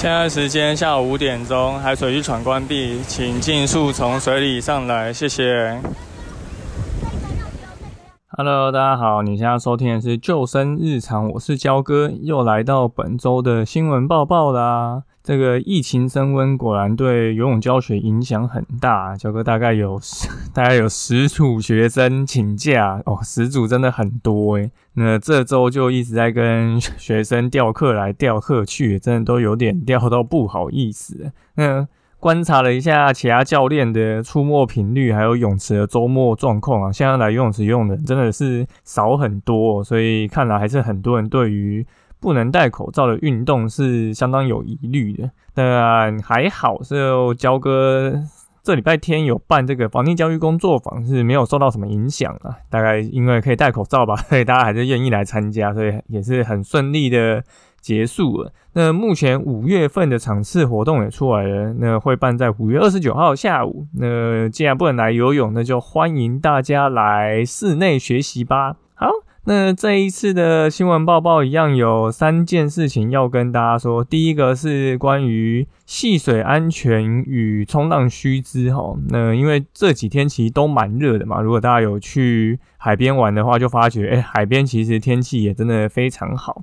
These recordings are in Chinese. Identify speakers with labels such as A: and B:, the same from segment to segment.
A: 现在时间下午五点钟，海水浴场关闭，请尽速从水里上来，谢谢。Hello，大家好，你现在收听的是救生日常，我是焦哥，又来到本周的新闻报报啦。这个疫情升温，果然对游泳教学影响很大。教哥大概有大概有十组学生请假哦，十组真的很多诶。那这周就一直在跟学生调课来调课去，真的都有点调到不好意思。那观察了一下其他教练的出没频率，还有泳池的周末状况啊，现在来游泳池游泳的真的是少很多，所以看来还是很多人对于。不能戴口罩的运动是相当有疑虑的，但还好，是焦哥这礼拜天有办这个防疫教育工作坊，是没有受到什么影响啊。大概因为可以戴口罩吧，所以大家还是愿意来参加，所以也是很顺利的结束了。那目前五月份的场次活动也出来了，那会办在五月二十九号下午。那既然不能来游泳，那就欢迎大家来室内学习吧。好。那这一次的新闻报报一样有三件事情要跟大家说。第一个是关于戏水安全与冲浪须知哈。那因为这几天其实都蛮热的嘛，如果大家有去海边玩的话，就发觉哎，海边其实天气也真的非常好。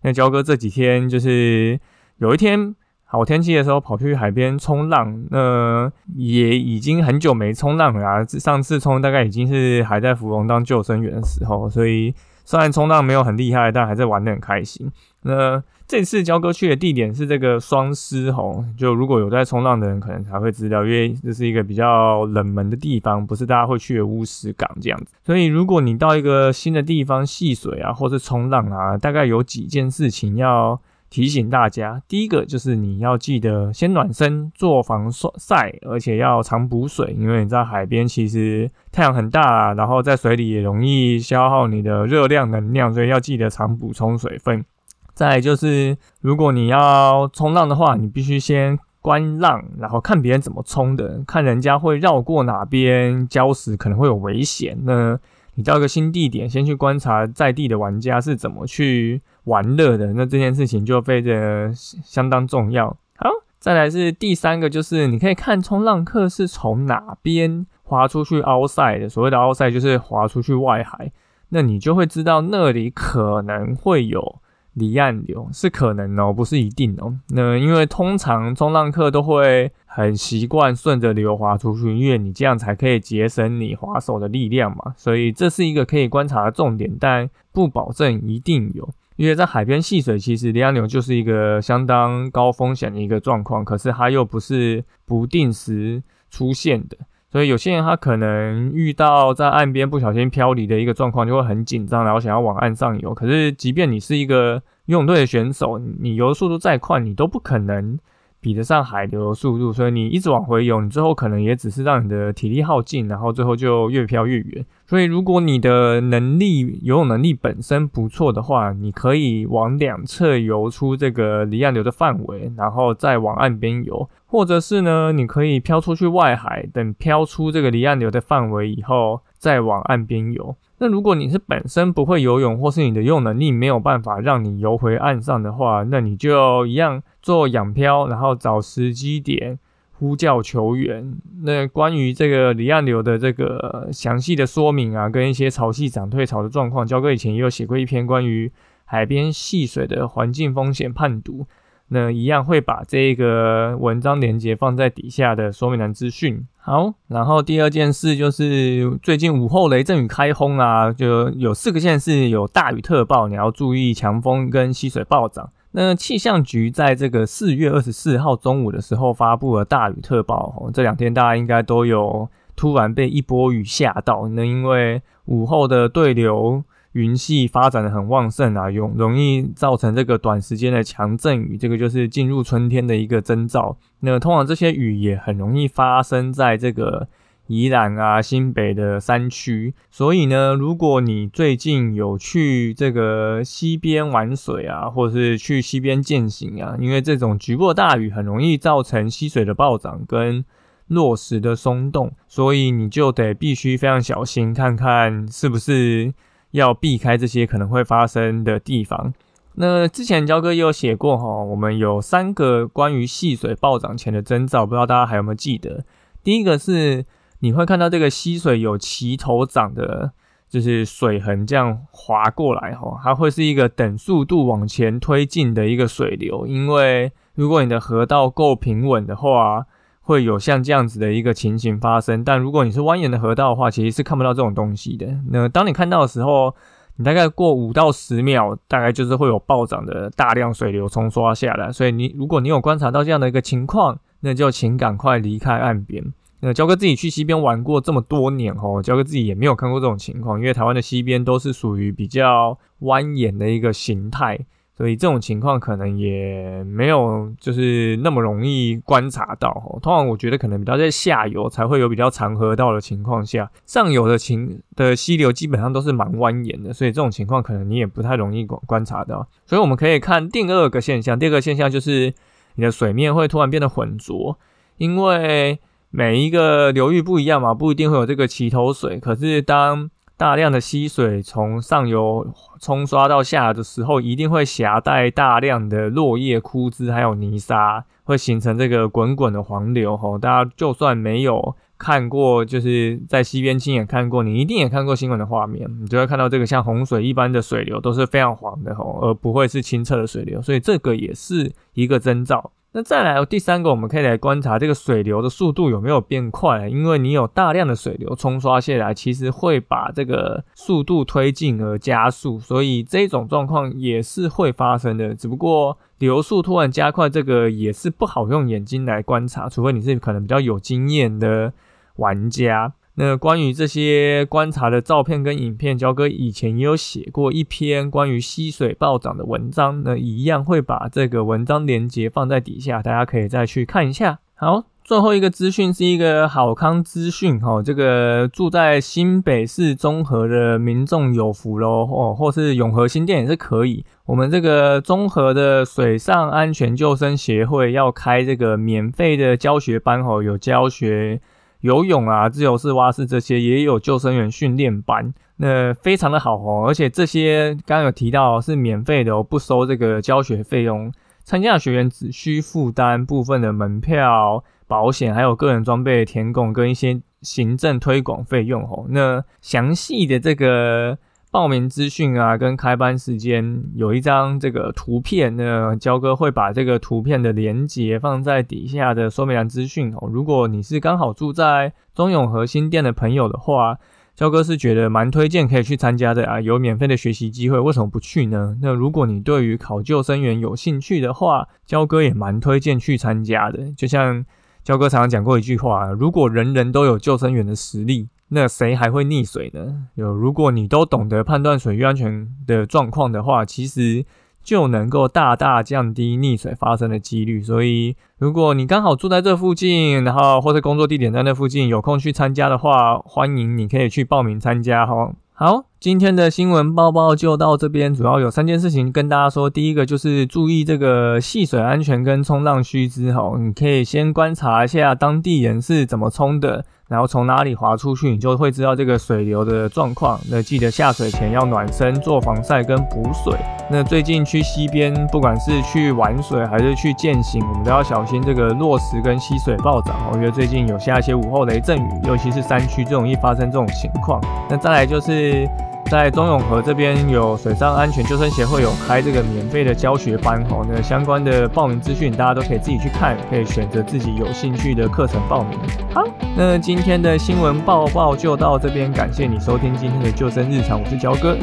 A: 那焦哥这几天就是有一天。好天气的时候跑去海边冲浪，那也已经很久没冲浪了啊。上次冲大概已经是还在芙蓉当救生员的时候，所以虽然冲浪没有很厉害，但还是玩得很开心。那这次焦哥去的地点是这个双狮吼，就如果有在冲浪的人可能才会知道，因为这是一个比较冷门的地方，不是大家会去的乌石港这样子。所以如果你到一个新的地方戏水啊，或是冲浪啊，大概有几件事情要。提醒大家，第一个就是你要记得先暖身做防晒，而且要常补水，因为你在海边其实太阳很大，然后在水里也容易消耗你的热量能量，所以要记得常补充水分。再就是，如果你要冲浪的话，你必须先观浪，然后看别人怎么冲的，看人家会绕过哪边礁石，可能会有危险。那你到一个新地点，先去观察在地的玩家是怎么去。玩乐的那这件事情就非常相当重要。好，再来是第三个，就是你可以看冲浪客是从哪边划出去凹赛的。所谓的凹赛就是划出去外海，那你就会知道那里可能会有离岸流，是可能哦，不是一定哦。那因为通常冲浪客都会很习惯顺着流滑出去，因为你这样才可以节省你划手的力量嘛。所以这是一个可以观察的重点，但不保证一定有。因为在海边戏水，其实离岸流就是一个相当高风险的一个状况，可是它又不是不定时出现的，所以有些人他可能遇到在岸边不小心漂离的一个状况，就会很紧张，然后想要往岸上游。可是即便你是一个游泳队的选手，你游的速度再快，你都不可能。比得上海流的速度，所以你一直往回游，你最后可能也只是让你的体力耗尽，然后最后就越飘越远。所以如果你的能力游泳能力本身不错的话，你可以往两侧游出这个离岸流的范围，然后再往岸边游，或者是呢，你可以飘出去外海，等飘出这个离岸流的范围以后，再往岸边游。那如果你是本身不会游泳，或是你的游泳能力没有办法让你游回岸上的话，那你就一样做仰漂，然后找时机点呼叫球员。那关于这个离岸流的这个详细的说明啊，跟一些潮汐涨退潮的状况，焦哥以前也有写过一篇关于海边戏水的环境风险判读。那一样会把这个文章连接放在底下的说明栏资讯。好，然后第二件事就是最近午后雷阵雨开轰啊，就有四个县市有大雨特报，你要注意强风跟溪水暴涨。那气象局在这个四月二十四号中午的时候发布了大雨特报，这两天大家应该都有突然被一波雨吓到。那因为午后的对流。云系发展的很旺盛啊，容容易造成这个短时间的强阵雨，这个就是进入春天的一个征兆。那通常这些雨也很容易发生在这个宜兰啊、新北的山区，所以呢，如果你最近有去这个溪边玩水啊，或者是去溪边践行啊，因为这种局部大雨很容易造成溪水的暴涨跟落石的松动，所以你就得必须非常小心，看看是不是。要避开这些可能会发生的地方。那之前焦哥也有写过哈，我们有三个关于溪水暴涨前的征兆，不知道大家还有没有记得？第一个是你会看到这个溪水有齐头涨的，就是水痕这样滑过来哈，它会是一个等速度往前推进的一个水流，因为如果你的河道够平稳的话。会有像这样子的一个情形发生，但如果你是蜿蜒的河道的话，其实是看不到这种东西的。那当你看到的时候，你大概过五到十秒，大概就是会有暴涨的大量水流冲刷下来。所以你如果你有观察到这样的一个情况，那就请赶快离开岸边。那焦哥自己去溪边玩过这么多年哦，焦哥自己也没有看过这种情况，因为台湾的溪边都是属于比较蜿蜒的一个形态。所以这种情况可能也没有就是那么容易观察到哦。通常我觉得可能比较在下游才会有比较长河道的情况下，上游的情的溪流基本上都是蛮蜿蜒的，所以这种情况可能你也不太容易观观察到。所以我们可以看第二个现象，第二个现象就是你的水面会突然变得浑浊，因为每一个流域不一样嘛，不一定会有这个齐头水，可是当大量的溪水从上游冲刷到下的时候，一定会携带大量的落叶、枯枝，还有泥沙，会形成这个滚滚的黄流。吼，大家就算没有看过，就是在溪边亲眼看过，你一定也看过新闻的画面，你就会看到这个像洪水一般的水流都是非常黄的，吼，而不会是清澈的水流。所以这个也是一个征兆。那再来第三个，我们可以来观察这个水流的速度有没有变快，因为你有大量的水流冲刷下来，其实会把这个速度推进而加速，所以这种状况也是会发生的。只不过流速突然加快，这个也是不好用眼睛来观察，除非你是可能比较有经验的玩家。那关于这些观察的照片跟影片，焦哥以前也有写过一篇关于溪水暴涨的文章，那一样会把这个文章连接放在底下，大家可以再去看一下。好，最后一个资讯是一个好康资讯哈，这个住在新北市中和的民众有福喽哦，或是永和新店也是可以。我们这个综合的水上安全救生协会要开这个免费的教学班哦，有教学。游泳啊，自由式蛙式这些也有救生员训练班，那非常的好哦。而且这些刚刚有提到是免费的哦，不收这个教学费用。参加的学员只需负担部分的门票、保险，还有个人装备的填供跟一些行政推广费用哦。那详细的这个。报名资讯啊，跟开班时间有一张这个图片，那焦哥会把这个图片的连接放在底下的说明栏资讯哦。如果你是刚好住在中永和新店的朋友的话，焦哥是觉得蛮推荐可以去参加的啊，有免费的学习机会，为什么不去呢？那如果你对于考救生员有兴趣的话，焦哥也蛮推荐去参加的。就像焦哥常常讲过一句话，如果人人都有救生员的实力。那谁还会溺水呢？有，如果你都懂得判断水域安全的状况的话，其实就能够大大降低溺水发生的几率。所以，如果你刚好住在这附近，然后或者工作地点在那附近，有空去参加的话，欢迎你可以去报名参加哈。好，今天的新闻报报就到这边，主要有三件事情跟大家说。第一个就是注意这个戏水安全跟冲浪须知哈，你可以先观察一下当地人是怎么冲的。然后从哪里滑出去，你就会知道这个水流的状况。那记得下水前要暖身、做防晒跟补水。那最近去溪边，不管是去玩水还是去健行，我们都要小心这个落石跟溪水暴涨。我觉得最近有下一些午后雷阵雨，尤其是山区，最容易发生这种情况。那再来就是。在中永和这边有水上安全救生协会有开这个免费的教学班哦，那相关的报名资讯大家都可以自己去看，可以选择自己有兴趣的课程报名。好，那今天的新闻报报就到这边，感谢你收听今天的救生日常，我是焦哥。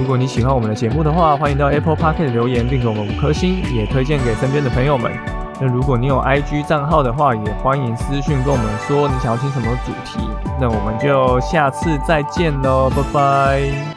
A: 如果你喜欢我们的节目的话，欢迎到 Apple Park 留言并给我们五颗星，也推荐给身边的朋友们。那如果你有 IG 账号的话，也欢迎私讯跟我们说你想要听什么主题。那我们就下次再见喽，拜拜。